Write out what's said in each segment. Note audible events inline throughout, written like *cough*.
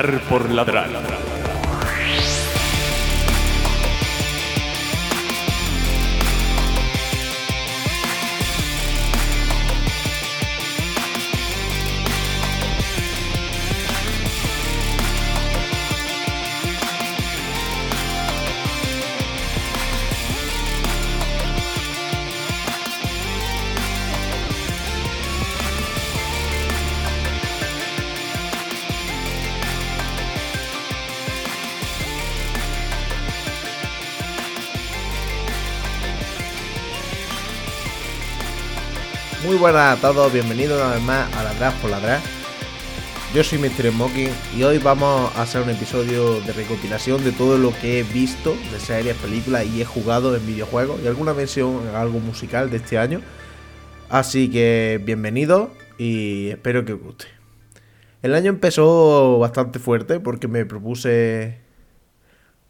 Ladrar por ladrar. Buenas a todos, bienvenidos una vez más a Ladrar por Ladrar. Yo soy Mr. Smoking y hoy vamos a hacer un episodio de recopilación de todo lo que he visto de series, películas y he jugado en videojuegos y alguna mención a algo musical de este año. Así que bienvenidos y espero que os guste. El año empezó bastante fuerte porque me propuse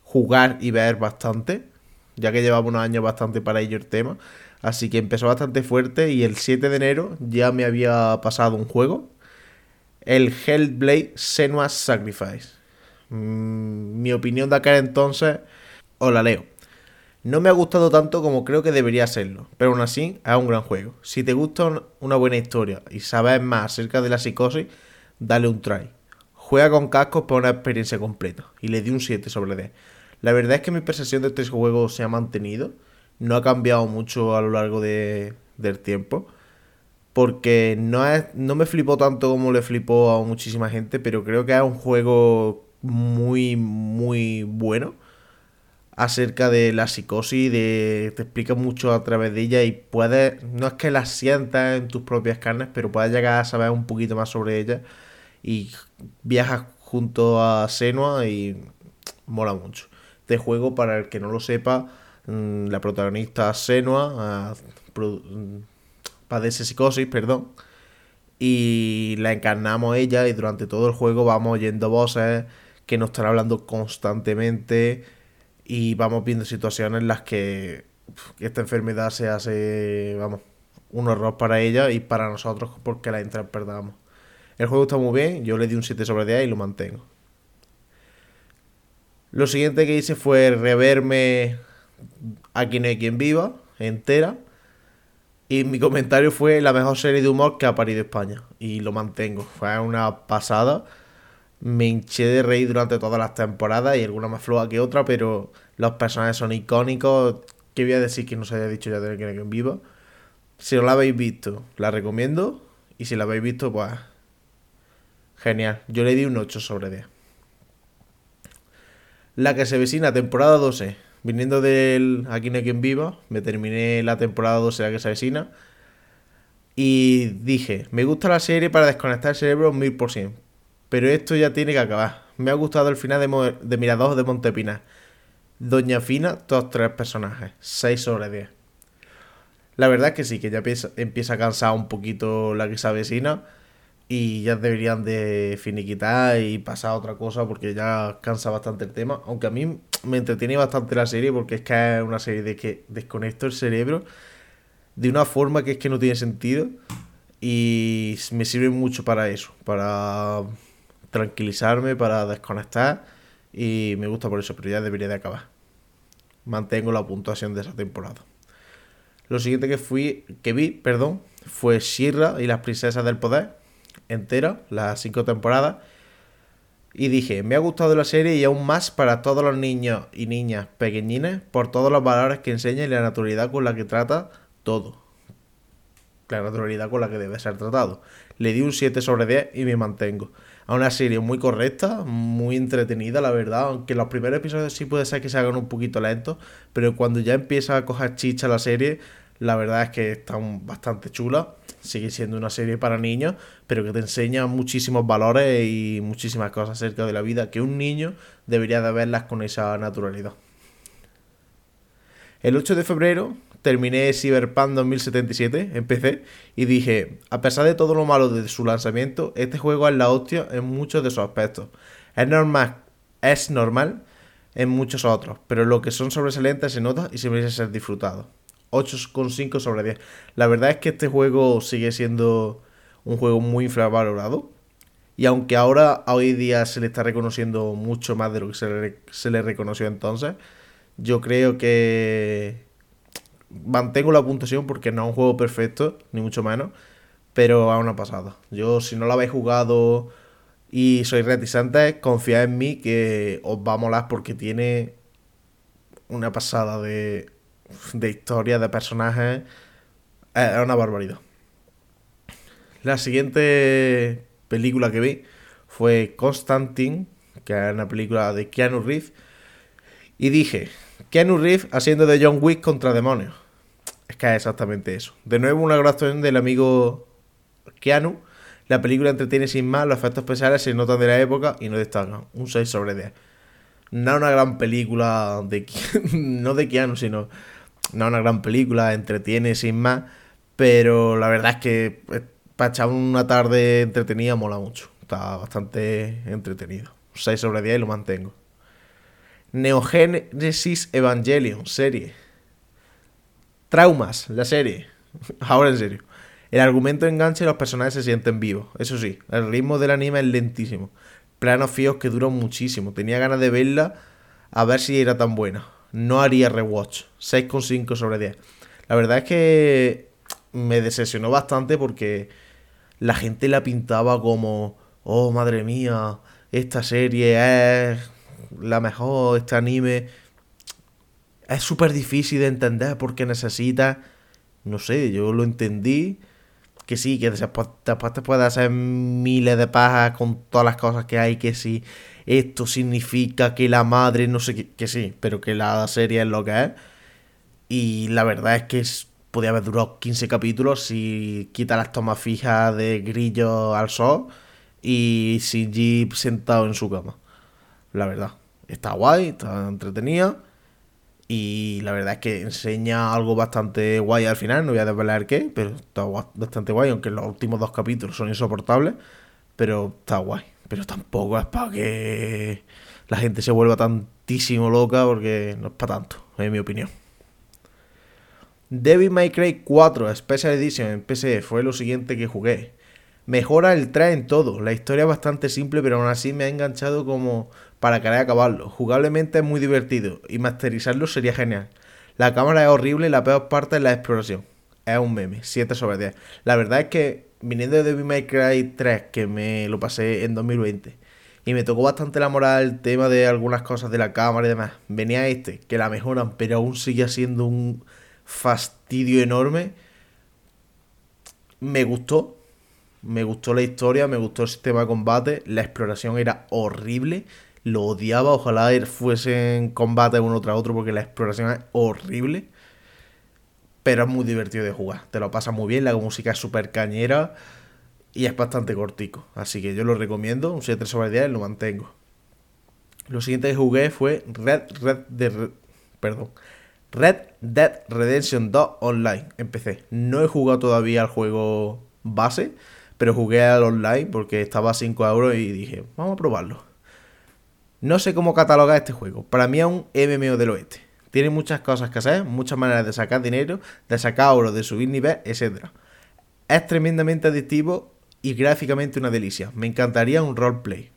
jugar y ver bastante, ya que llevaba unos años bastante para ello el tema. Así que empezó bastante fuerte y el 7 de enero ya me había pasado un juego. El Hellblade Senua's Sacrifice. Mm, mi opinión de aquel entonces os la leo. No me ha gustado tanto como creo que debería serlo, pero aún así es un gran juego. Si te gusta una buena historia y sabes más acerca de la psicosis, dale un try. Juega con cascos para una experiencia completa. Y le di un 7 sobre 10. La verdad es que mi percepción de este juego se ha mantenido no ha cambiado mucho a lo largo de, del tiempo. Porque no, es, no me flipó tanto como le flipó a muchísima gente, pero creo que es un juego muy, muy bueno acerca de la psicosis, de, te explica mucho a través de ella y puedes, no es que la sientas en tus propias carnes, pero puedes llegar a saber un poquito más sobre ella y viajas junto a Senua y mola mucho. Este juego, para el que no lo sepa, la protagonista Senua mm, padece psicosis, perdón, y la encarnamos ella y durante todo el juego vamos oyendo voces que nos están hablando constantemente y vamos viendo situaciones en las que esta enfermedad se hace, vamos, un horror para ella y para nosotros porque la interpretamos. El juego está muy bien, yo le di un 7 sobre 10 y lo mantengo. Lo siguiente que hice fue reverme Aquí no hay quien viva, entera. Y mi comentario fue la mejor serie de humor que ha parido España. Y lo mantengo. Fue una pasada. Me hinché de reír durante todas las temporadas y alguna más floja que otra, pero los personajes son icónicos. ¿Qué voy a decir que no se haya dicho ya de que quien viva? Si no la habéis visto, la recomiendo. Y si la habéis visto, pues. Genial. Yo le di un 8 sobre 10. La que se vecina, temporada 12 viniendo del Aquí no hay quien viva, me terminé la temporada 2 de la que se. Y dije, me gusta la serie para desconectar el cerebro un mil por cien. Pero esto ya tiene que acabar. Me ha gustado el final de, de Mirador de Montepina. Doña Fina, todos tres personajes. 6 sobre 10. La verdad es que sí, que ya empieza, empieza a cansar un poquito la que se y ya deberían de finiquitar y pasar a otra cosa porque ya cansa bastante el tema. Aunque a mí me entretiene bastante la serie porque es que es una serie de que desconecto el cerebro de una forma que es que no tiene sentido y me sirve mucho para eso, para tranquilizarme, para desconectar y me gusta por eso, pero ya debería de acabar. Mantengo la puntuación de esa temporada. Lo siguiente que fui que vi, perdón, fue Shira y las princesas del poder entera, las cinco temporadas. Y dije, me ha gustado la serie y aún más para todos los niños y niñas pequeñines por todos los valores que enseña y la naturalidad con la que trata todo. La naturalidad con la que debe ser tratado. Le di un 7 sobre 10 y me mantengo. A una serie muy correcta, muy entretenida, la verdad. Aunque los primeros episodios sí puede ser que se hagan un poquito lentos, pero cuando ya empieza a coger chicha la serie, la verdad es que está bastante chula sigue siendo una serie para niños, pero que te enseña muchísimos valores y muchísimas cosas acerca de la vida que un niño debería de verlas con esa naturalidad. El 8 de febrero terminé Cyberpunk 2077 en PC y dije, a pesar de todo lo malo de su lanzamiento, este juego es la hostia en muchos de sus aspectos. Es normal, es normal en muchos otros, pero lo que son sobresalientes se nota y se merece ser disfrutado. 8,5 sobre 10. La verdad es que este juego sigue siendo un juego muy infravalorado. Y aunque ahora, hoy día, se le está reconociendo mucho más de lo que se le, se le reconoció entonces, yo creo que mantengo la puntuación porque no es un juego perfecto, ni mucho menos, pero aún ha pasado. Yo, si no lo habéis jugado y sois reticentes, confiad en mí que os va a molar porque tiene una pasada de, de historia, de personajes. Es una barbaridad. La siguiente película que vi fue Constantine, que es una película de Keanu Reeves. Y dije, Keanu Reeves haciendo de John Wick contra demonios. Es que es exactamente eso. De nuevo una grabación del amigo Keanu. La película entretiene sin más, los efectos especiales se notan de la época y no destacan. Un 6 sobre 10. No una gran película de *laughs* no de Keanu, sino no una gran película, entretiene sin más, pero la verdad es que eh, para echar una tarde entretenida mola mucho. Está bastante entretenido. 6 sobre 10 y lo mantengo. Neogénesis Evangelion, serie. Traumas, la serie. *laughs* Ahora en serio. El argumento engancha y los personajes se sienten vivos. Eso sí, el ritmo del anime es lentísimo. Planos fíos que duran muchísimo. Tenía ganas de verla a ver si era tan buena. No haría rewatch. 6,5 sobre 10. La verdad es que me decepcionó bastante porque la gente la pintaba como, oh madre mía, esta serie es la mejor, este anime es súper difícil de entender porque necesita, no sé, yo lo entendí, que sí, que después, te puedes hacer miles de pajas con todas las cosas que hay, que sí, esto significa que la madre, no sé qué, que sí, pero que la serie es lo que es. Y la verdad es que podía haber durado 15 capítulos si quita las tomas fijas de Grillo al sol y Jeep sentado en su cama. La verdad está guay, está entretenida. Y la verdad es que enseña algo bastante guay al final, no voy a desvelar qué, pero está bastante guay, aunque los últimos dos capítulos son insoportables, pero está guay. Pero tampoco es para que la gente se vuelva tantísimo loca, porque no es para tanto, en mi opinión. Devil May Cry 4 Special Edition en PC fue lo siguiente que jugué. Mejora el 3 en todo, la historia es bastante simple, pero aún así me ha enganchado como para querer acabarlo. Jugablemente es muy divertido y masterizarlo sería genial. La cámara es horrible y la peor parte es la exploración. Es un meme, 7 sobre 10. La verdad es que viniendo de May Cry 3, que me lo pasé en 2020, y me tocó bastante la moral el tema de algunas cosas de la cámara y demás, venía este, que la mejoran, pero aún sigue siendo un fastidio enorme. Me gustó, me gustó la historia, me gustó el sistema de combate, la exploración era horrible lo odiaba. Ojalá fuese en combate uno tras otro porque la exploración es horrible. Pero es muy divertido de jugar. Te lo pasa muy bien, la música es súper cañera y es bastante cortico. Así que yo lo recomiendo, un 7 sobre 10 lo mantengo. Lo siguiente que jugué fue Red, Red, de, perdón, Red Dead Redemption 2 Online. Empecé. No he jugado todavía al juego base, pero jugué al online porque estaba a 5 euros y dije, vamos a probarlo. No sé cómo catalogar este juego. Para mí es un MMO del oeste. Tiene muchas cosas que hacer, muchas maneras de sacar dinero, de sacar oro, de subir nivel, etc. Es tremendamente adictivo y gráficamente una delicia. Me encantaría un roleplay.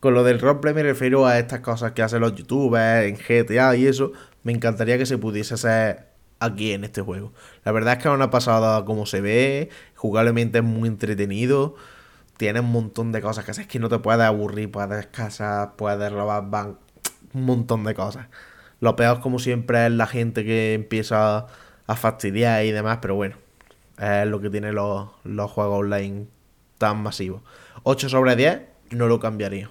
Con lo del roleplay me refiero a estas cosas que hacen los youtubers en GTA y eso. Me encantaría que se pudiese hacer aquí en este juego. La verdad es que es una pasada como se ve, jugablemente es muy entretenido tiene un montón de cosas que hacer. Es que no te puedes aburrir, puedes cazar, puedes robar van un montón de cosas. Lo peor, como siempre, es la gente que empieza a fastidiar y demás, pero bueno, es lo que tienen los, los juegos online tan masivos. 8 sobre 10, no lo cambiaría.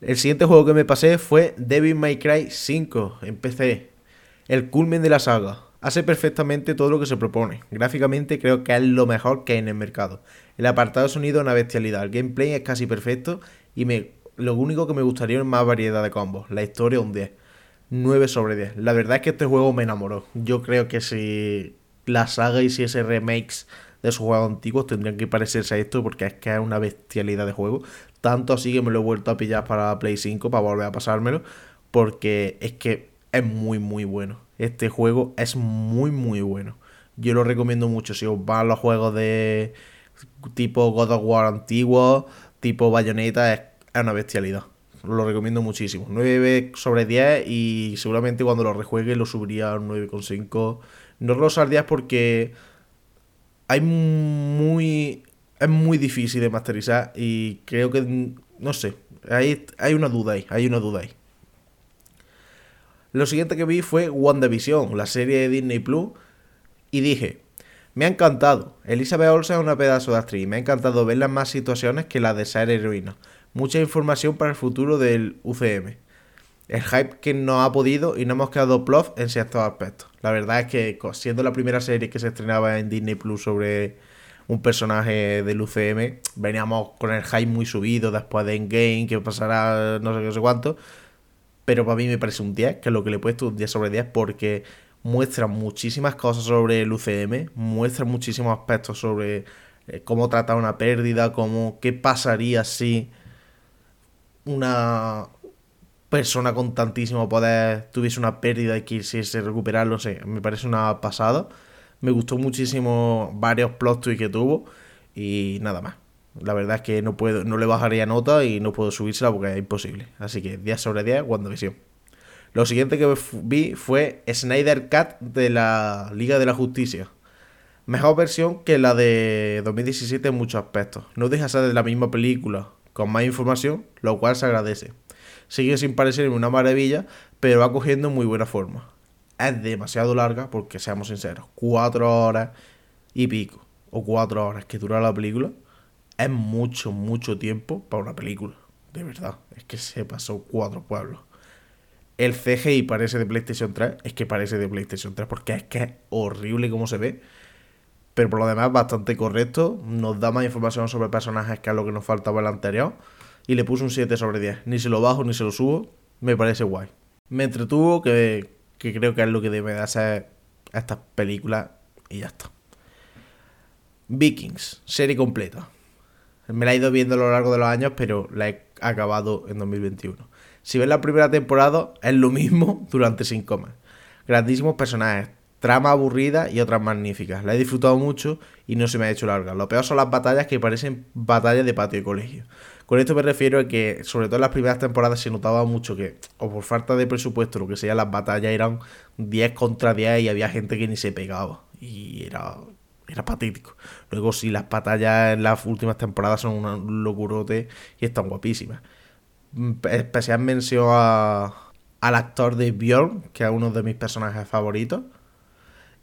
El siguiente juego que me pasé fue Devil May Cry 5 en PC. El culmen de la saga. Hace perfectamente todo lo que se propone. Gráficamente creo que es lo mejor que hay en el mercado. El apartado de sonido es una bestialidad. El gameplay es casi perfecto y me, lo único que me gustaría es más variedad de combos. La historia un 10. 9 sobre 10. La verdad es que este juego me enamoró. Yo creo que si la saga hiciese remakes de sus juegos antiguos tendrían que parecerse a esto porque es que es una bestialidad de juego. Tanto así que me lo he vuelto a pillar para Play 5 para volver a pasármelo porque es que es muy muy bueno. Este juego es muy muy bueno. Yo lo recomiendo mucho si os van los juegos de tipo God of War antiguo, tipo Bayonetta, es, una bestialidad. Lo recomiendo muchísimo. 9 sobre 10 y seguramente cuando lo rejuegue lo subiría a 9,5. No lo al 10 porque hay muy... Es muy difícil de masterizar y creo que... No sé. Hay, hay una duda ahí. Hay una duda ahí. Lo siguiente que vi fue WandaVision, la serie de Disney Plus. Y dije, me ha encantado. Elizabeth Olsen es una pedazo de actriz. Me ha encantado verla en más situaciones que la de ser heroína. Mucha información para el futuro del UCM. El hype que no ha podido y no hemos quedado plof en ciertos aspectos. La verdad es que siendo la primera serie que se estrenaba en Disney Plus sobre un personaje del UCM, veníamos con el hype muy subido después de Endgame, que pasará no sé qué, no sé cuánto. Pero para mí me parece un 10, que es lo que le he puesto un 10 sobre 10, porque muestra muchísimas cosas sobre el UCM, muestra muchísimos aspectos sobre eh, cómo tratar una pérdida, cómo qué pasaría si una persona con tantísimo poder tuviese una pérdida y quisiese recuperarlo, sé, me parece una pasada. Me gustó muchísimo varios plot twists que tuvo y nada más. La verdad es que no puedo, no le bajaría nota y no puedo subírsela porque es imposible. Así que 10 sobre 10, WandaVision. Lo siguiente que vi fue Snyder Cut de la Liga de la Justicia. Mejor versión que la de 2017 en muchos aspectos. No deja ser de la misma película, con más información, lo cual se agradece. Sigue sin parecerme una maravilla, pero va cogiendo muy buena forma. Es demasiado larga, porque seamos sinceros, cuatro horas y pico, o cuatro horas que dura la película, es mucho, mucho tiempo para una película. De verdad, es que se pasó cuatro pueblos. El CGI parece de PlayStation 3, es que parece de PlayStation 3 porque es que es horrible como se ve. Pero por lo demás, bastante correcto. Nos da más información sobre personajes que es lo que nos faltaba en el anterior. Y le puse un 7 sobre 10. Ni se lo bajo ni se lo subo. Me parece guay. Me entretuvo, que, que creo que es lo que debe de hacer estas películas. Y ya está. Vikings, serie completa. Me la he ido viendo a lo largo de los años, pero la he acabado en 2021. Si ves la primera temporada, es lo mismo durante cinco meses. Grandísimos personajes, trama aburrida y otras magníficas. La he disfrutado mucho y no se me ha hecho larga. Lo peor son las batallas que parecen batallas de patio de colegio. Con esto me refiero a que, sobre todo en las primeras temporadas, se notaba mucho que, o por falta de presupuesto, lo que sea, las batallas eran 10 contra 10 y había gente que ni se pegaba. Y era, era patético. Luego, sí, las batallas en las últimas temporadas son un locurote y están guapísimas especial mención a, al actor de Bjorn, que es uno de mis personajes favoritos.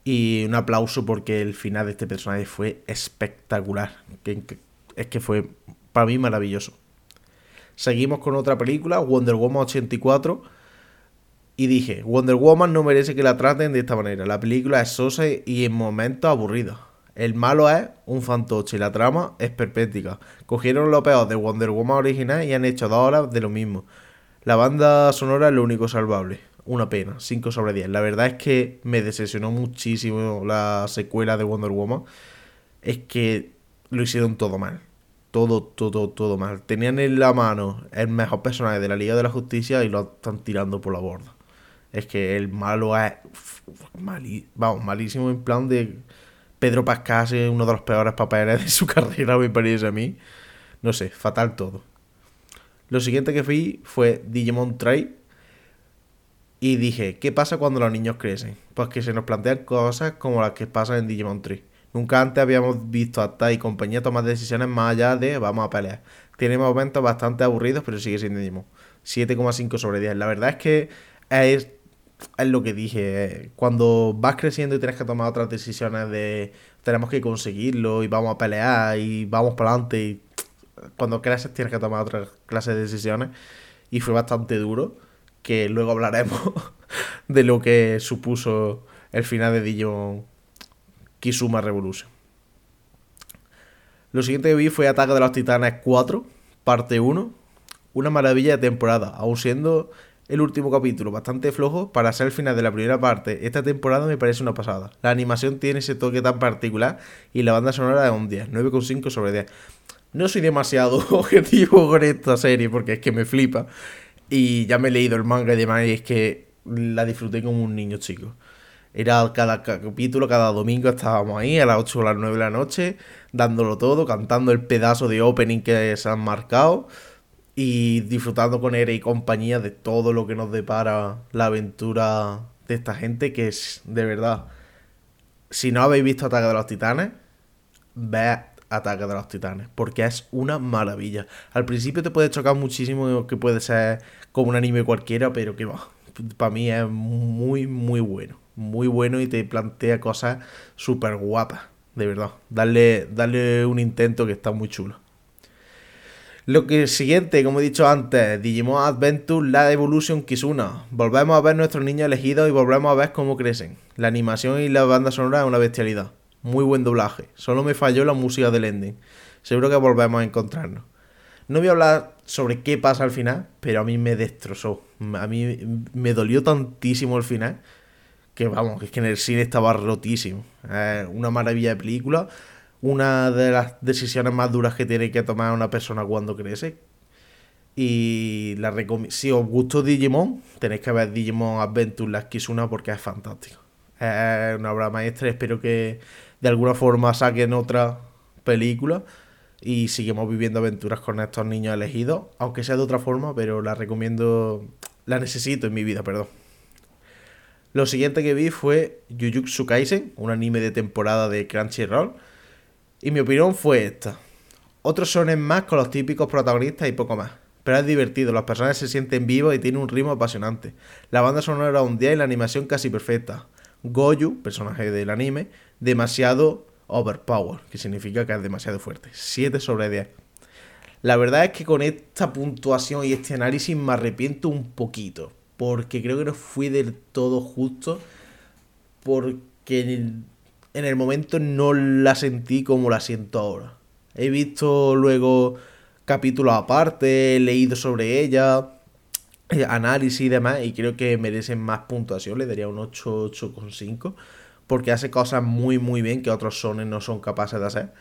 Y un aplauso porque el final de este personaje fue espectacular. es que fue para mí maravilloso. Seguimos con otra película, Wonder Woman 84. Y dije, Wonder Woman no merece que la traten de esta manera. La película es sosa y en momentos aburrida. El malo es un fantoche y la trama es perpética. Cogieron lo peor de Wonder Woman original y han hecho dos horas de lo mismo. La banda sonora es lo único salvable. Una pena, 5 sobre 10. La verdad es que me decepcionó muchísimo la secuela de Wonder Woman. Es que lo hicieron todo mal. Todo, todo, todo mal. Tenían en la mano el mejor personaje de la Liga de la Justicia y lo están tirando por la borda. Es que el malo es vamos, malísimo en plan de Pedro Pascal es uno de los peores papeles de su *laughs* carrera, me parece a mí. No sé, fatal todo. Lo siguiente que vi fue Digimon Trade. Y dije, ¿qué pasa cuando los niños crecen? Pues que se nos plantean cosas como las que pasan en Digimon Tree. Nunca antes habíamos visto a Tai y compañía tomar decisiones más allá de vamos a pelear. Tiene momentos bastante aburridos, pero sigue siendo Digimon. 7,5 sobre 10. La verdad es que es es lo que dije, cuando vas creciendo y tienes que tomar otras decisiones de tenemos que conseguirlo y vamos a pelear y vamos para adelante y cuando creces tienes que tomar otras clases de decisiones y fue bastante duro que luego hablaremos *laughs* de lo que supuso el final de Digimon Kisuma Revolution. Lo siguiente que vi fue Ataque de los Titanes 4, parte 1. Una maravilla de temporada, aún siendo el último capítulo bastante flojo para ser el final de la primera parte. Esta temporada me parece una pasada. La animación tiene ese toque tan particular y la banda sonora es un 10, 9,5 sobre 10. No soy demasiado *laughs* objetivo con esta serie porque es que me flipa. Y ya me he leído el manga y demás y es que la disfruté como un niño chico. Era cada capítulo, cada domingo estábamos ahí a las 8 o las 9 de la noche, dándolo todo, cantando el pedazo de opening que se han marcado y disfrutando con Ere y compañía de todo lo que nos depara la aventura de esta gente que es de verdad. Si no habéis visto Ataque de los Titanes, ve Ataque de los Titanes, porque es una maravilla. Al principio te puede chocar muchísimo que puede ser como un anime cualquiera, pero que va, para mí es muy, muy bueno muy bueno y te plantea cosas súper guapas, de verdad. Darle, darle un intento que está muy chulo. Lo que siguiente, como he dicho antes, Digimon Adventure La Evolution Kizuna. Volvemos a ver nuestros niños elegidos y volvemos a ver cómo crecen. La animación y la banda sonora es una bestialidad. Muy buen doblaje. Solo me falló la música del ending. Seguro que volvemos a encontrarnos. No voy a hablar sobre qué pasa al final, pero a mí me destrozó. A mí me dolió tantísimo el final que vamos, es que en el cine estaba rotísimo. una maravilla de película, una de las decisiones más duras que tiene que tomar una persona cuando crece. Y la si os gustó Digimon, tenéis que ver Digimon Adventure Las Kizuna porque es fantástico. Es una obra maestra, espero que de alguna forma saquen otra película y seguimos viviendo aventuras con estos niños elegidos, aunque sea de otra forma, pero la recomiendo, la necesito en mi vida, perdón. Lo siguiente que vi fue Jujutsu Kaisen, un anime de temporada de Crunchyroll. Y mi opinión fue esta. Otros son más con los típicos protagonistas y poco más. Pero es divertido, los personajes se sienten vivos y tienen un ritmo apasionante. La banda sonora un día y la animación casi perfecta. Goyu, personaje del anime, demasiado overpower, que significa que es demasiado fuerte. 7 sobre 10. La verdad es que con esta puntuación y este análisis me arrepiento un poquito porque creo que no fui del todo justo, porque en el, momento no la sentí como la siento ahora. He visto luego capítulos aparte, he leído sobre ella, eh, análisis y demás, y creo que merecen más puntuación, le daría un 8, 8,5, porque hace cosas muy muy bien que otros sones no son capaces de hacer.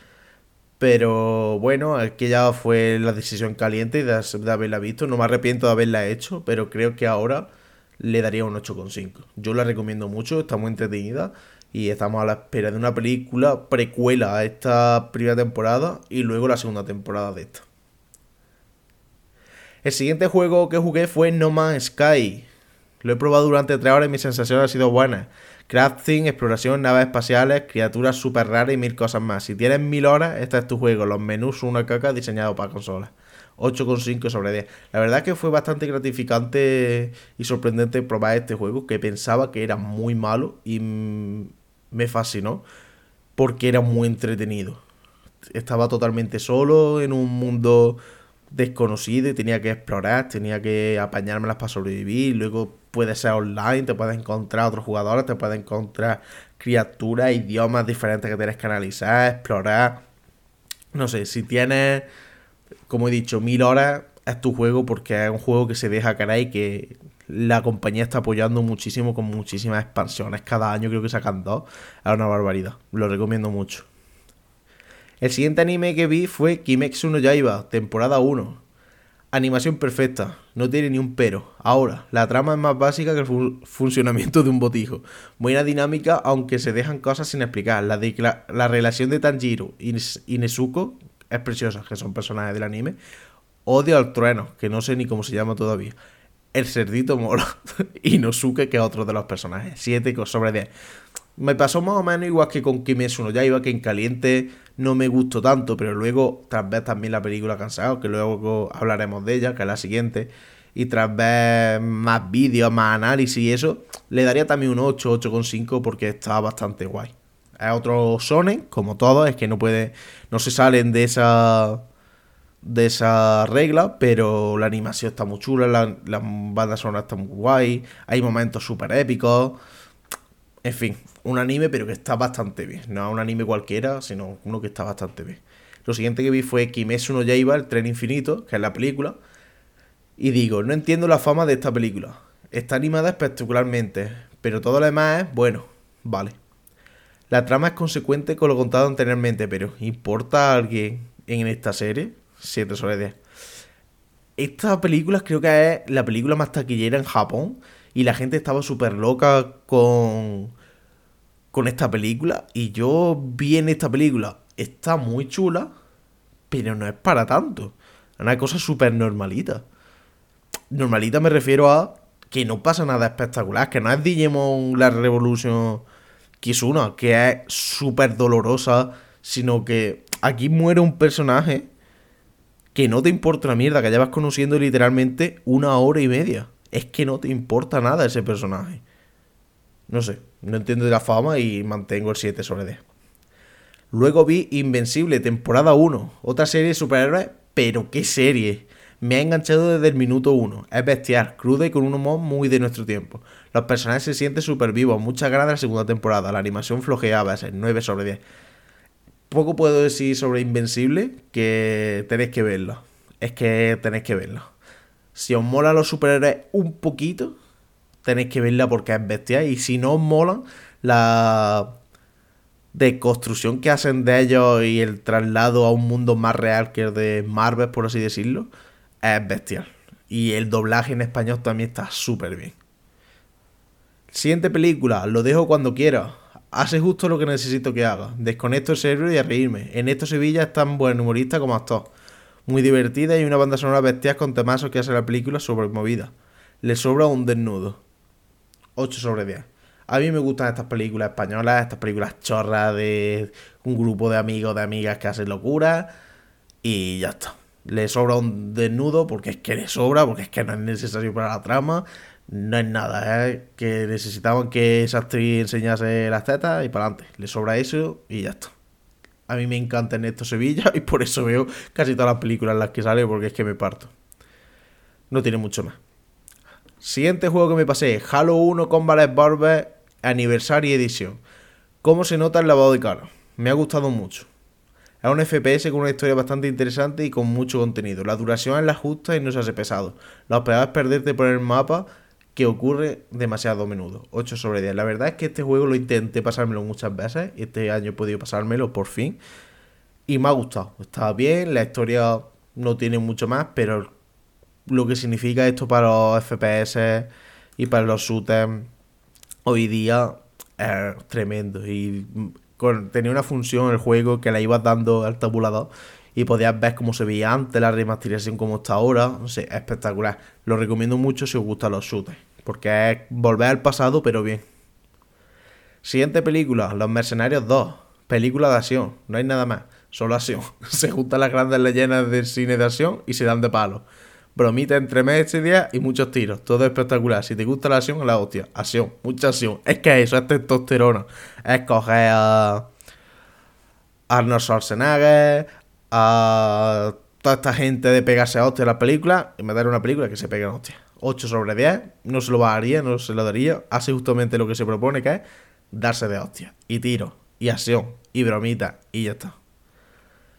Pero bueno, aquella fue la decisión caliente de, de haberla visto. No me arrepiento de haberla hecho, pero creo que ahora le daría un 8,5. Yo la recomiendo mucho, está muy entretenida y estamos a la espera de una película precuela a esta primera temporada y luego la segunda temporada de esta. El siguiente juego que jugué fue No Man's Sky. Lo he probado durante 3 horas y mi sensación ha sido buena crafting, exploración, naves espaciales, criaturas super raras y mil cosas más. Si tienes mil horas, este es tu juego. Los menús una caca diseñado para consolas. 8,5 sobre 10. La verdad es que fue bastante gratificante y sorprendente probar este juego, que pensaba que era muy malo y me fascinó porque era muy entretenido. Estaba totalmente solo en un mundo desconocido y tenía que explorar, tenía que apañármelas para sobrevivir. Luego puede ser online, te puedes encontrar otros jugadores, te puedes encontrar criaturas, idiomas diferentes que tienes que analizar, explorar. No sé, si tienes, como he dicho, mil horas, es tu juego porque es un juego que se deja cara y que la compañía está apoyando muchísimo con muchísimas expansiones. Cada año creo que sacan dos. Es una barbaridad. Lo recomiendo mucho. El siguiente anime que vi fue Kimetsu no Yaiba, temporada 1. Animación perfecta, no tiene ni un pero. Ahora, la trama es más básica que el funcionamiento de un botijo. Buena dinámica, aunque se dejan cosas sin explicar. La, la, relación de Tanjiro y, Nezuko es preciosa, que son personajes del anime. Odio al trueno, que no sé ni cómo se llama todavía. El cerdito moro *laughs* y Nosuke, que es otro de los personajes. 7 sobre 10. Me pasó más o menos igual que con Kimetsu no Yaiba, que en caliente no me gustó tanto, pero luego, tras ver también la película Cansado, que luego hablaremos de ella, que es la siguiente, y tras ver más vídeos, más análisis y eso, le daría también un 8, 8,5 porque está bastante guay. Es otro Sonen, como todos, es que no puede, no se salen de esa de esa regla, pero la animación está muy chula, la, la banda sonora muy guay, hay momentos súper épicos. En fin, un anime, pero que está bastante bien. No un anime cualquiera, sino uno que está bastante bien. Lo siguiente que vi fue Kimetsu no Yaiba, el tren infinito, que es la película. Y digo, no entiendo la fama de esta película. Está animada espectacularmente, pero todo lo demás es, bueno, vale. La trama es consecuente con lo contado anteriormente, pero ¿importa a alguien en esta serie? 7 sobre 10. Esta película creo que es la película más taquillera en Japón y la gente estaba súper loca con, con esta película y yo vi en esta película, está muy chula, pero no es para tanto. Es una cosa súper normalita. Normalita me refiero a que no pasa nada espectacular, que no es Digimon la revolución una que es súper dolorosa, sino que aquí muere un personaje que no te importa la mierda, que llevas conociendo literalmente una hora y media. Es que no te importa nada ese personaje. No sé, no entiendo de la fama y mantengo el 7 sobre 10. Luego vi Invencible, temporada 1, otra serie de superhéroes, pero qué serie. Me ha enganchado desde el minuto 1. Es bestial, cruda y con un humor muy de nuestro tiempo. Los personajes se sienten súper vivos, muchas ganas de la segunda temporada. La animación flojeaba, es 9 sobre 10 poco puedo decir sobre Invencible que tenéis que verlo. Es que tenéis que verlo. Si os mola los superhéroes un poquito, tenéis que verla porque es bestia. Y si no os molan, la deconstrucción que hacen de ellos y el traslado a un mundo más real que el de Marvel, por así decirlo, es bestial. Y el doblaje en español también está súper bien. Siguiente película, lo dejo cuando quiera hace justo lo que necesito que haga. Desconecto el cerebro y a reírme. En esto Sevilla es tan buen humorista como actor. Muy divertida y una banda sonora bestial con temazos que hace la película sobre movida. Le sobra un desnudo. 8 sobre 10. A mí me gustan estas películas españolas, estas películas chorras de un grupo de amigos, de amigas que hacen locura. Y ya está. Le sobra un desnudo porque es que le sobra, porque es que no es necesario para la trama no es nada, es que necesitaban que esa actriz enseñase las tetas y para adelante. Le sobra eso y ya está. A mí me encanta Ernesto Sevilla *laughs* y por eso veo casi todas las películas en las que sale porque es que me parto. No tiene mucho más. Siguiente juego que me pasé, Halo 1 con Ballet Barber Aniversario Edición. ¿Cómo se nota el lavado de cara? Me ha gustado mucho. Es un FPS con una historia bastante interesante y con mucho contenido. La duración es la justa y no se hace pesado. Lo peor es perderte por el mapa que ocurre demasiado a menudo. 8 sobre 10. La verdad es que este juego lo intenté pasármelo muchas veces. Este año he podido pasármelo por fin. Y me ha gustado. Está bien. La historia no tiene mucho más. Pero lo que significa esto para los FPS y para los shooters hoy día es tremendo. Y tenía una función el juego que la ibas dando al tabulador y podías ver cómo se veía antes la remasterización como está ahora. No sé, espectacular. Lo recomiendo mucho si os gustan los shooters, porque es volver al pasado, pero bien. Siguiente película, Los Mercenarios 2. Película de acción, no hay nada más, solo acción. *laughs* se juntan las grandes leyendas del cine de acción y se dan de palo. Bromita entre media y muchos tiros, todo espectacular. Si te gusta la acción, la hostia. Acción, mucha acción. Es que eso es testosterona. Es coger a Arnold Schwarzenegger, a toda esta gente de pegarse a hostia en la película y me daré una película que se pegue a hostia. 8 sobre 10, no se lo daría, no se lo daría. Hace justamente lo que se propone, que es darse de hostia. Y tiro, y acción, y bromita, y ya está.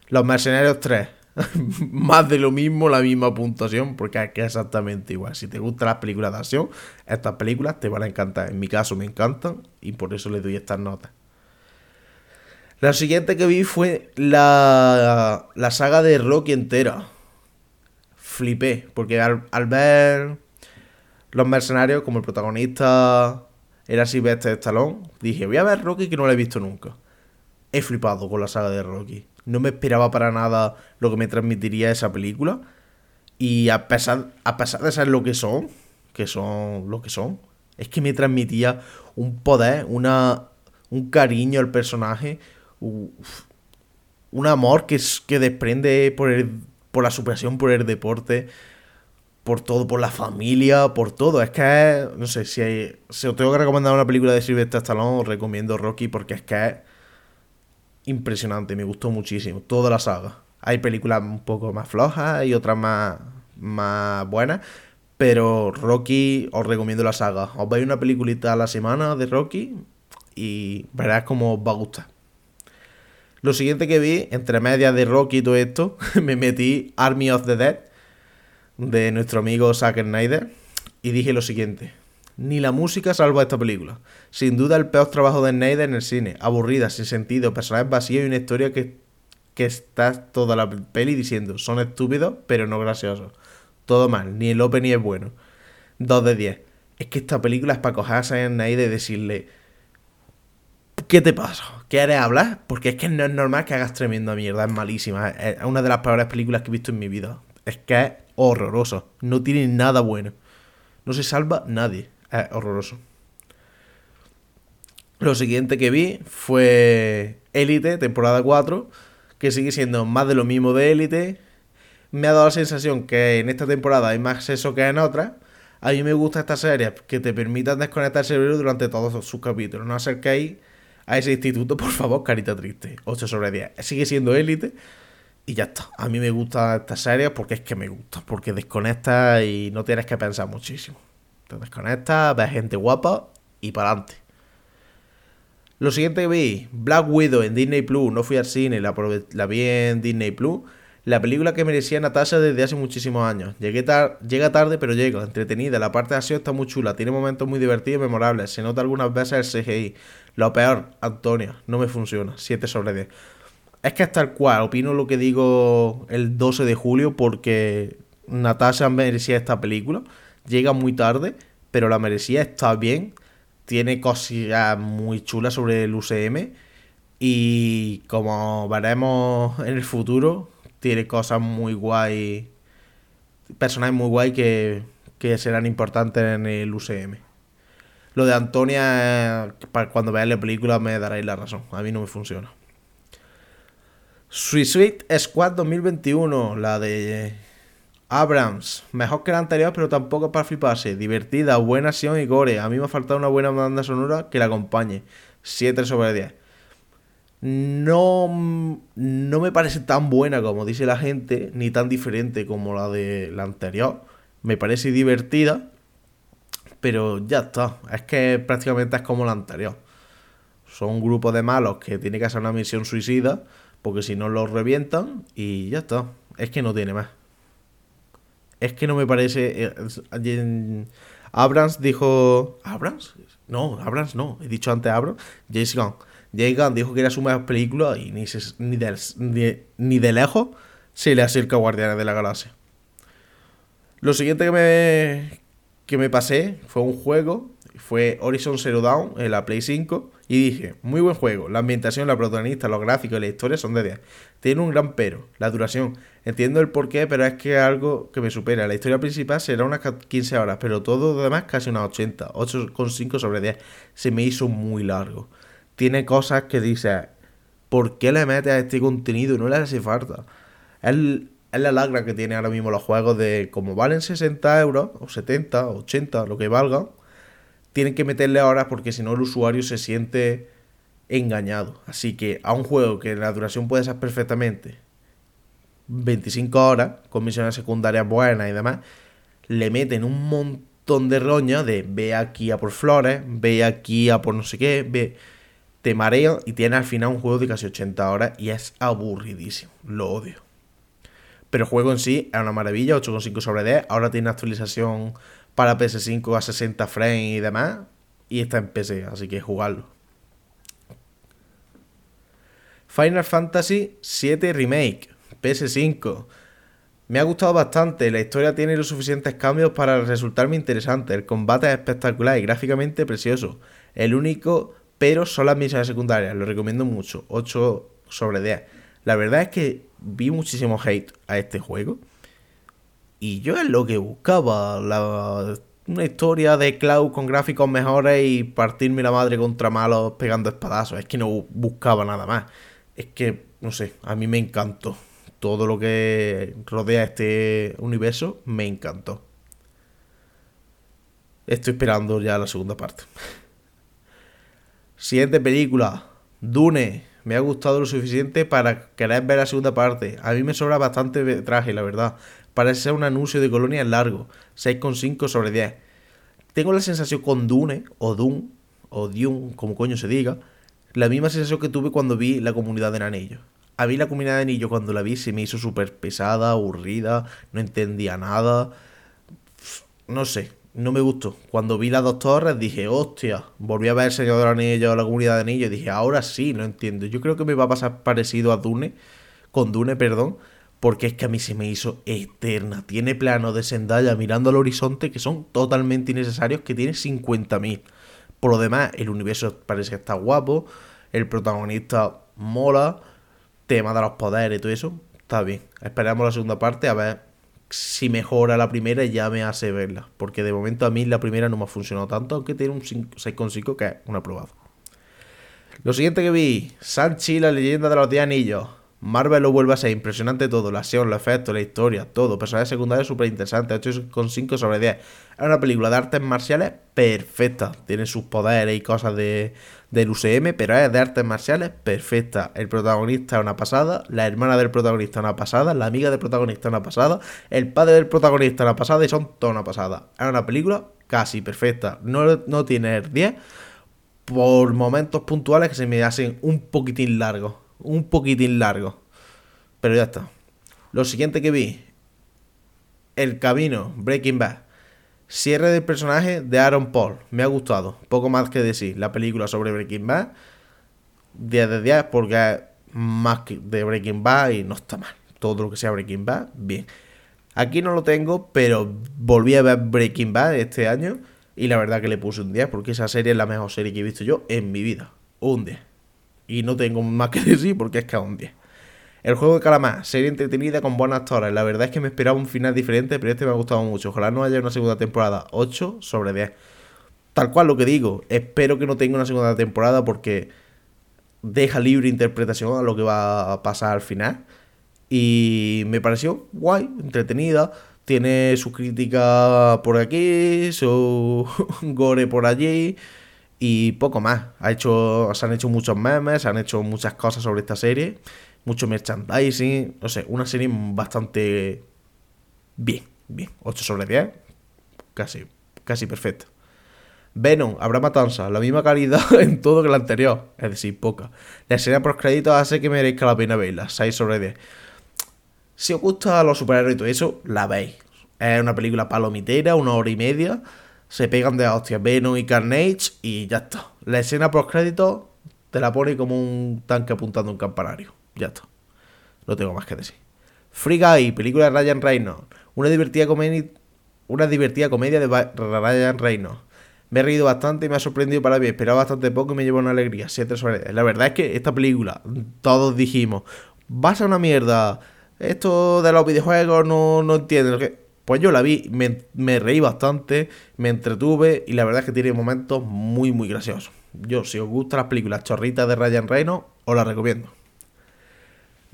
Los Mercenarios 3, *laughs* más de lo mismo, la misma puntuación, porque es que exactamente igual. Si te gustan las películas de acción, estas películas te van a encantar. En mi caso me encantan y por eso le doy estas notas. La siguiente que vi fue la, la saga de Rocky entera. Flipé, porque al, ver los mercenarios, como el protagonista era Sylvester Stallone, dije, voy a ver Rocky que no lo he visto nunca. He flipado con la saga de Rocky. No me esperaba para nada lo que me transmitiría esa película. Y a pesar, a pesar de ser lo que son, que son lo que son, es que me transmitía un poder, una, un cariño al personaje, un amor que, es, que desprende por, el, por la superación, por el deporte, por todo, por la familia, por todo. Es que, no sé, si, hay, si os tengo que recomendar una película de Sylvester Stallone, os recomiendo Rocky porque es que es impresionante, me gustó muchísimo, toda la saga. Hay películas un poco más flojas y otras más, más buenas, pero Rocky os recomiendo la saga. Os veis una peliculita a la semana de Rocky y verás cómo os va a gustar. Lo siguiente que vi, entre medias de Rocky y todo esto, *laughs* me metí Army of the Dead de nuestro amigo Zack Snyder y dije lo siguiente. Ni la música salva esta película. Sin duda el peor trabajo de Snyder en el cine. Aburrida, sin sentido, personajes vacíos y una historia que, que está toda la peli diciendo son estúpidos pero no graciosos. Todo mal, ni el opening es bueno. 2 de 10. Es que esta película es para cogerse a Snyder y decirle ¿Qué te pasa? ¿Quieres hablar? Porque es que no es normal que hagas tremenda mierda, es malísima. Es una de las peores películas que he visto en mi vida. Es que es horroroso. No tiene nada bueno. No se salva nadie. Es horroroso. Lo siguiente que vi fue Elite, temporada 4, que sigue siendo más de lo mismo de Elite. Me ha dado la sensación que en esta temporada hay más sexo que en otra. A mí me gusta esta serie que te permitan desconectar el cerebro durante todos sus capítulos. No acerquéis a ese instituto, por favor, carita triste. 8 sobre 10. Sigue siendo élite. Y ya está. A mí me gusta esta serie porque es que me gusta. Porque desconectas y no tienes que pensar muchísimo. Te desconectas, ves gente guapa y para adelante. Lo siguiente que vi, Black Widow en Disney Plus. No fui al cine, la, la vi en Disney Plus. La película que merecía Natasha desde hace muchísimos años. Llegué llega tarde, pero llega, entretenida. La parte de acción está muy chula, tiene momentos muy divertidos y memorables. Se nota algunas veces el CGI. Lo peor, Antonio, no me funciona. 7 sobre 10. Es que es tal cual, opino lo que digo el 12 de julio porque Natasha merecía esta película. Llega muy tarde, pero la merecía, está bien. Tiene cosillas muy chulas sobre el UCM. Y como veremos en el futuro, tiene cosas muy guay, personajes muy guay que, que serán importantes en el UCM. Lo de Antonia, cuando veáis la película me daréis la razón. A mí no me funciona. Suicide Squad 2021, la de Abrams. Mejor que la anterior, pero tampoco para fliparse. Divertida, buena acción y gore. A mí me ha faltado una buena banda sonora que la acompañe. 7 sobre 10 no, no me parece tan buena como dice la gente, ni tan diferente como la de la anterior. Me parece divertida, pero ya está. Es que prácticamente es como la anterior. Son un grupo de malos que tiene que hacer una misión suicida, porque si no los revientan y ya está. Es que no tiene más. Es que no me parece... Eh, Abrams dijo... ¿Abrams? No, Abrams no. He dicho antes Abrams. James Gunn Gunn dijo que era su mejor película y ni, ni, de, ni, de lejos se le acerca a Guardianes de la Galaxia. Lo siguiente que me, que me pasé fue un juego, fue Horizon Zero Dawn en la Play 5 y dije, muy buen juego, la ambientación, la protagonista, los gráficos y la historia son de 10. Tiene un gran pero, la duración. Entiendo el porqué, pero es que es algo que me supera. La historia principal será unas 15 horas, pero todo lo demás casi unas 80, 8,5 sobre 10. Se me hizo muy largo tiene cosas que dice ¿por qué le metes a este contenido? No le hace falta. Él, es la lagra que tiene ahora mismo los juegos de como valen 60 euros, o 70, o 80, lo que valgan, tienen que meterle horas porque si no el usuario se siente engañado. Así que a un juego que la duración puede ser perfectamente 25 horas, con misiones secundarias buenas y demás, le meten un montón de roña de ve aquí a por flores, ve aquí a por no sé qué, ve te mareo y tiene al final un juego de casi 80 horas y es aburridísimo. Lo odio. Pero el juego en sí es una maravilla, 8,5 sobre 10. Ahora tiene actualización para PS5 a 60 frames y demás. Y está en PC, así que jugarlo. Final Fantasy VII Remake, PS5. Me ha gustado bastante, la historia tiene los suficientes cambios para resultarme interesante, el combate es espectacular y gráficamente precioso. El único pero son las misiones secundarias, lo recomiendo mucho, 8 sobre 10. La verdad es que vi muchísimo hate a este juego y yo es lo que buscaba, una historia de Cloud con gráficos mejores y partirme la madre contra malos pegando espadazos, es que no buscaba nada más. Es que, no sé, a mí me encantó. Todo lo que rodea este universo me encantó. Estoy esperando ya la segunda parte. Siguiente película, Dune. Me ha gustado lo suficiente para querer ver la segunda parte. A mí me sobra bastante traje, la verdad. Parece ser un anuncio de colonia largo. 6,5 sobre 10. Tengo la sensación con Dune, o Dune, o Dune, como coño se diga, la misma sensación que tuve cuando vi la comunidad de anillo. A mí la comunidad de anillo cuando la vi se me hizo súper pesada, aburrida, no entendía nada. No sé, no me gustó. Cuando vi las dos torres dije, hostia, volví a ver el Señor de los Anillos, la comunidad de anillos, dije, ahora sí, no entiendo. Yo creo que me va a pasar parecido a Dune, con Dune, perdón, porque es que a mí se me hizo eterna. Tiene planos de Zendaya mirando al horizonte que son totalmente innecesarios, que tiene 50.000. Por lo demás, el universo parece que está guapo, el protagonista mola, tema de los poderes y todo eso, está bien. Esperamos la segunda parte a ver si mejora la primera ya me hace verla. Porque de momento a mí la primera no me ha funcionado tanto, aunque tiene un 6,5 que es una aprobado. Lo siguiente que vi, Sanchi, la leyenda de los 10 anillos. Marvel lo vuelve a ser impresionante todo, la acción, los efectos, la historia, todo. Personajes secundarios súper interesantes, 8,5 sobre 10. Es una película de artes marciales perfecta. Tiene sus poderes y cosas de, del UCM, pero es de artes marciales perfecta. El protagonista una pasada, la hermana del protagonista una pasada, la amiga del protagonista una pasada, el padre del protagonista una pasada y son todas una pasada. Es una película casi perfecta. No, no tiene 10 por momentos puntuales que se me hacen un poquitín largos un poquitín largo. Pero ya está. Lo siguiente que vi. El camino, Breaking Bad. Cierre del personaje de Aaron Paul. Me ha gustado. Poco más que decir. La película sobre Breaking Bad. 10 de 10 porque es más que de Breaking Bad y no está mal. Todo lo que sea Breaking Bad, bien. Aquí no lo tengo, pero volví a ver Breaking Bad este año y la verdad que le puse un 10 porque esa serie es la mejor serie que he visto yo en mi vida. Un 10. Y no tengo más que decir porque es que un 10. El juego de calamar, serie entretenida con buenas actores. La verdad es que me esperaba un final diferente, pero este me ha gustado mucho. Ojalá no haya una segunda temporada. 8 sobre 10. Tal cual lo que digo. Espero que no tenga una segunda temporada porque deja libre interpretación a lo que va a pasar al final. Y me pareció guay, entretenida. Tiene su crítica por aquí, su *laughs* gore por allí y poco más. Ha hecho, se han hecho muchos memes, se han hecho muchas cosas sobre esta serie, mucho merchandising, no sé, una serie bastante bien, bien, 8 sobre 10, casi, casi perfecta. Venom, habrá matanza, la misma calidad *laughs* en todo que la anterior, es decir, poca. La escena por créditos hace que merezca la pena verla, 6 sobre 10. Si os gusta los superhéroes y todo eso, la veis. Es una película palomitera, una hora y media se pegan de hostias Venom y Carnage y ya está. La escena post crédito te la pone como un tanque apuntando un campanario. Ya está. No tengo más que decir. Free Guy, película de Ryan Reynolds. Una divertida comedia, una divertida comedia de Ryan Reynolds. Me he reído bastante y me ha sorprendido para mí. Esperaba bastante poco y me llevó una alegría. 7 sobre La verdad es que esta película, todos dijimos, va a ser una mierda. Esto de los videojuegos no, no entiendo. que pues yo la vi, me, reí bastante, me entretuve y la verdad es que tiene momentos muy muy graciosos. Yo, si os gustan las películas chorritas de Ryan Reynolds, os las recomiendo.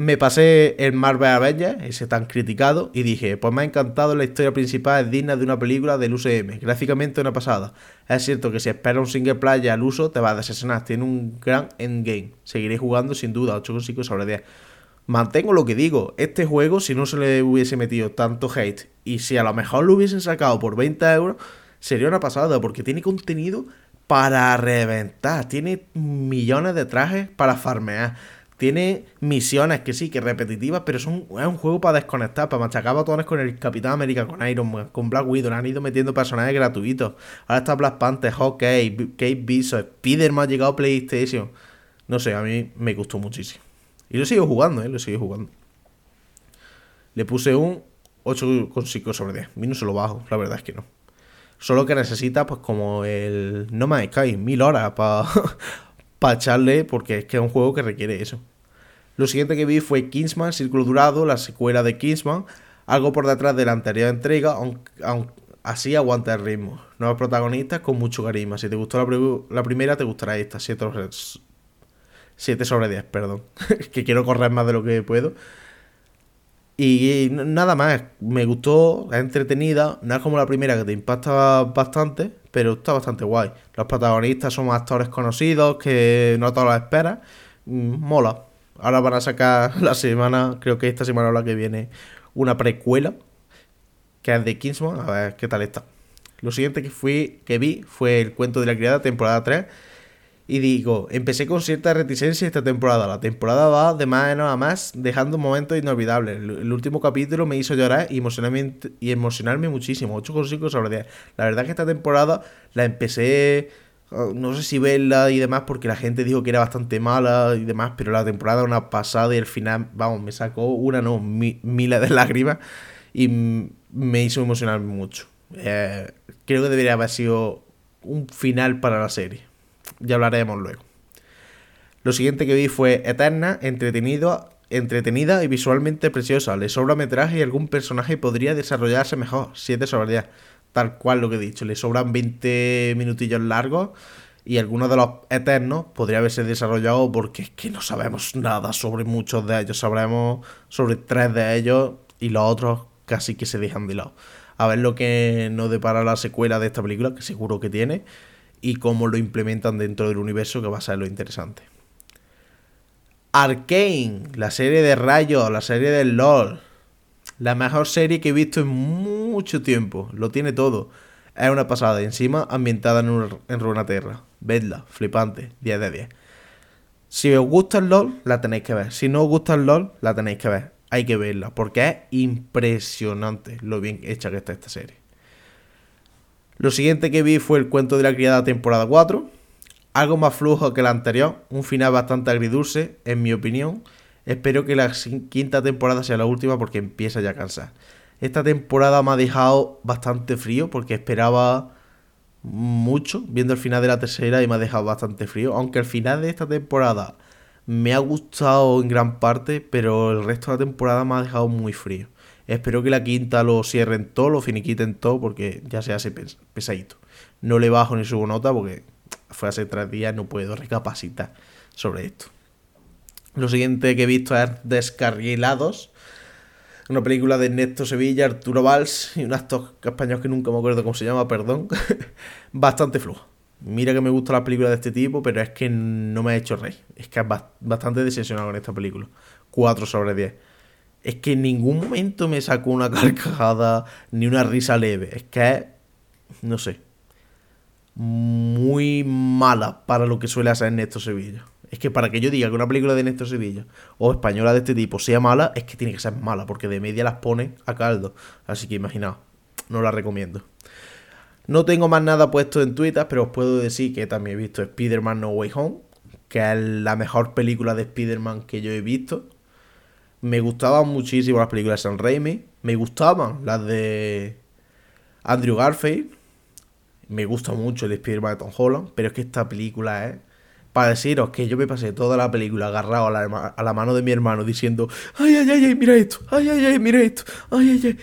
Me pasé el Marvel Avengers, ese tan criticado, y dije, pues me ha encantado la historia principal, es digna de una película del UCM, gráficamente una pasada. Es cierto que si esperas un single player al uso, te va a desesenar, tiene un gran endgame. Seguiré jugando sin duda, 8,5 sobre 10 mantengo lo que digo, este juego si no se le hubiese metido tanto hate y si a lo mejor lo hubiesen sacado por 20 euros, sería una pasada porque tiene contenido para reventar, tiene millones de trajes para farmear. Tiene misiones que sí, que repetitivas, pero son, es un juego para desconectar, para machacar botones con el Capitán América, con Iron Man, con Black Widow. han ido metiendo personajes gratuitos. Ahora está Black Panther, Hawkeye, Kate Bishop, Spiderman ha llegado a PlayStation. No sé, a mí me gustó muchísimo. Y lo sigo jugando, ¿eh? Lo sigo jugando. Le puse un 8,5 sobre 10. A mí no se lo bajo, la verdad es que no. Solo que necesita, pues, como el No Man's Sky, mil horas para *laughs* pa echarle, porque es que es un juego que requiere eso. Lo siguiente que vi fue Kingsman, Círculo Durado, la secuela de Kingsman. Algo por detrás de la anterior entrega, aunque, así aguanta el ritmo. Nuevos protagonistas con mucho carisma. Si te gustó la, primera, te gustará esta. 7 7 sobre 10, perdón. *laughs* que quiero correr más de lo que puedo. Y nada más, me gustó, es entretenida, no es como la primera que te impacta bastante, pero está bastante guay. Los protagonistas son actores conocidos que no todos los esperas. Mm, mola. Ahora van a sacar *laughs* la semana, creo que esta semana o la que viene, una precuela que es de Kingsman, a ver qué tal está. Lo siguiente que fui que vi fue el cuento de la criada temporada 3 y digo, empecé con cierta reticencia esta temporada. La temporada va de más a más, dejando momentos inolvidables. El, último capítulo me hizo llorar y emocionarme, y emocionarme muchísimo. 8,5 sobre 10. La verdad es que esta temporada la empecé, oh, no sé si verla y demás, porque la gente dijo que era bastante mala y demás, pero la temporada una pasada y el final, vamos, me sacó una, no, miles de lágrimas y me hizo emocionarme mucho. Eh, creo que debería haber sido un final para la serie ya hablaremos luego. Lo siguiente que vi fue Eterna, entretenido, entretenida y visualmente preciosa. Le sobra metraje y algún personaje podría desarrollarse mejor. 7 sobre 10. Tal cual lo que he dicho. Le sobran 20 minutillos largos y algunos de los eternos podría haberse desarrollado porque es que no sabemos nada sobre muchos de ellos. Sabremos sobre tres de ellos y los otros casi que se dejan de lado. A ver lo que nos depara la secuela de esta película, que seguro que tiene, y cómo lo implementan dentro del universo, que va a ser lo interesante. Arcane, la serie de rayos, la serie del LOL. La mejor serie que he visto en mucho tiempo. Lo tiene todo. Es una pasada. Encima ambientada en, en Runaterra. Vedla, flipante. 10 de 10. Si os gusta el LOL, la tenéis que ver. Si no os gusta el LOL, la tenéis que ver. Hay que verla. Porque es impresionante lo bien hecha que está esta serie. Lo siguiente que vi fue el cuento de la criada temporada 4 algo más flujo que la anterior, un final bastante agridulce, en mi opinión. Espero que la quinta temporada sea la última porque empieza ya a cansar. Esta temporada me ha dejado bastante frío porque esperaba mucho viendo el final de la tercera y me ha dejado bastante frío. Aunque el final de esta temporada me ha gustado en gran parte, pero el resto de la temporada me ha dejado muy frío. Espero que la quinta lo cierren todo, lo finiquiten todo porque ya se hace pesadito. No le bajo ni subo nota porque fue hace tres días, no puedo recapacitar sobre esto. Lo siguiente que he visto es Descarrilados, una película de Ernesto Sevilla, Arturo Valls y un actor español que nunca me acuerdo cómo se llama, perdón. *laughs* bastante flujo. Mira que me gusta la película de este tipo, pero es que no me ha hecho rey. Es que es bastante decepcionado con esta película. 4 sobre 10. Es que en ningún momento me sacó una *laughs* carcajada ni una risa leve. Es que, no sé, muy mala para lo que suele hacer Néstor Sevilla. Es que para que yo diga que una película de Néstor Sevilla o española de este tipo sea mala, es que tiene que ser mala, porque de media las pone a caldo. Así que imaginaos, no la recomiendo. No tengo más nada puesto en Twitter, pero os puedo decir que también he visto Spider-Man No Way Home, que es la mejor película de Spider-Man que yo he visto. Me gustaban muchísimo las películas de San Raimi. Me gustaban las de Andrew Garfield me gusta mucho el Spider-Man de Tom Holland, pero es que esta película es para deciros que yo me pasé toda la película agarrado a la, a la, mano de mi hermano diciendo, ay, ay, ay, mira esto, ay, ay, ay, mira esto, ay, ay, ay.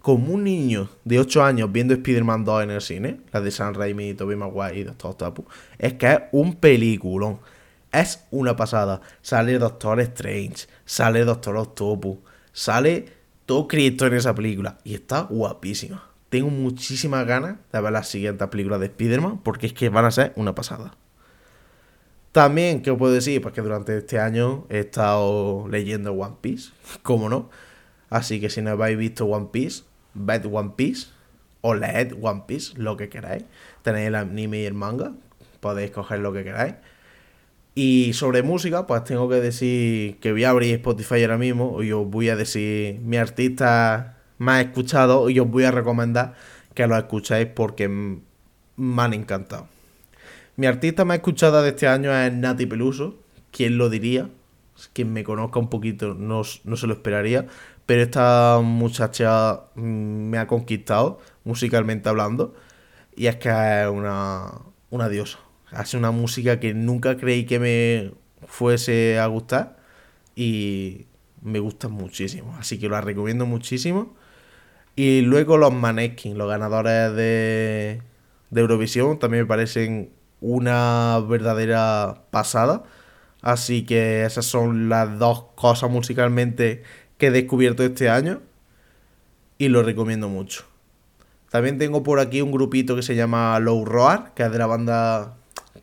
Como un niño de 8 años viendo Spider-Man 2 en el cine, la de San Raimi, Tobey Maguire y Doctor Octopus, es que es un peliculón. Es una pasada. Sale Doctor Strange, sale Doctor Octopus, sale todo Cristo en esa película y está guapísima tengo muchísimas ganas de ver las siguientes películas de Spider-Man porque es que van a ser una pasada. También, ¿qué os puedo decir? Pues que durante este año he estado leyendo One Piece, *laughs* ¿cómo no? Así que si no habéis visto One Piece, ved One Piece o leed One Piece, lo que queráis. Tenéis el anime y el manga, podéis coger lo que queráis. Y sobre música, pues tengo que decir que voy a abrir Spotify ahora mismo y os voy a decir mi artista más escuchado y os voy a recomendar que lo escuchéis porque me han encantado. Mi artista más escuchada de este año es Nati Peluso. ¿Quién lo diría? Quien me conozca un poquito no, no se lo esperaría. Pero esta muchacha mm, me ha conquistado, musicalmente hablando. Y es que es una, una diosa. Hace una música que nunca creí que me fuese a gustar. Y me gusta muchísimo. Así que la recomiendo muchísimo. Y luego los Maneskin, los ganadores de, de Eurovisión, también me parecen una verdadera pasada. Así que esas son las dos cosas musicalmente que he descubierto este año. Y lo recomiendo mucho. También tengo por aquí un grupito que se llama Low Roar, que es de la banda.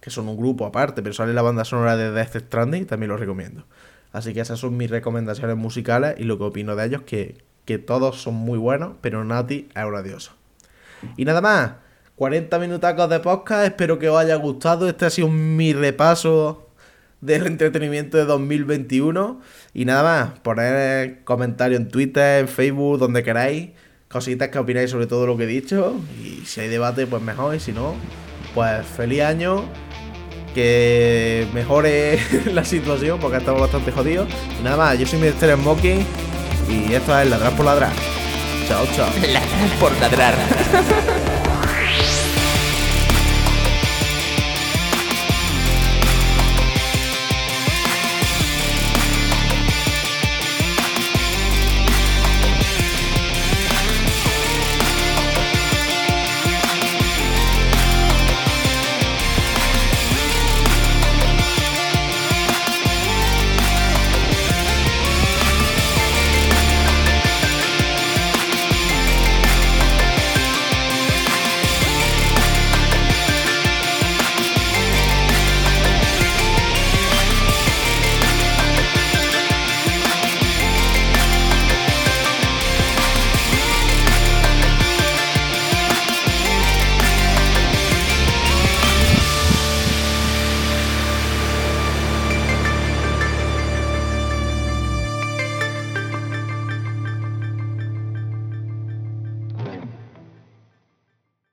Que son un grupo aparte, pero sale la banda sonora de Death Stranding, también lo recomiendo. Así que esas son mis recomendaciones musicales y lo que opino de ellos, que que todos son muy buenos, pero Nati es una diosa. Y nada más, 40 minutacos de podcast, espero que os haya gustado. Este ha sido mi repaso del entretenimiento de 2021. Y nada más, poner comentarios en Twitter, en Facebook, donde queráis. Cositas que opináis sobre todo lo que he dicho. Y si hay debate, pues mejor. Y si no, pues feliz año. Que mejore *laughs* la situación porque estamos bastante jodidos. Y nada más, yo soy Mr. Smoking y esto es Ladrar por Ladrar. Chao, chao. *laughs* Ladrar por Ladrar.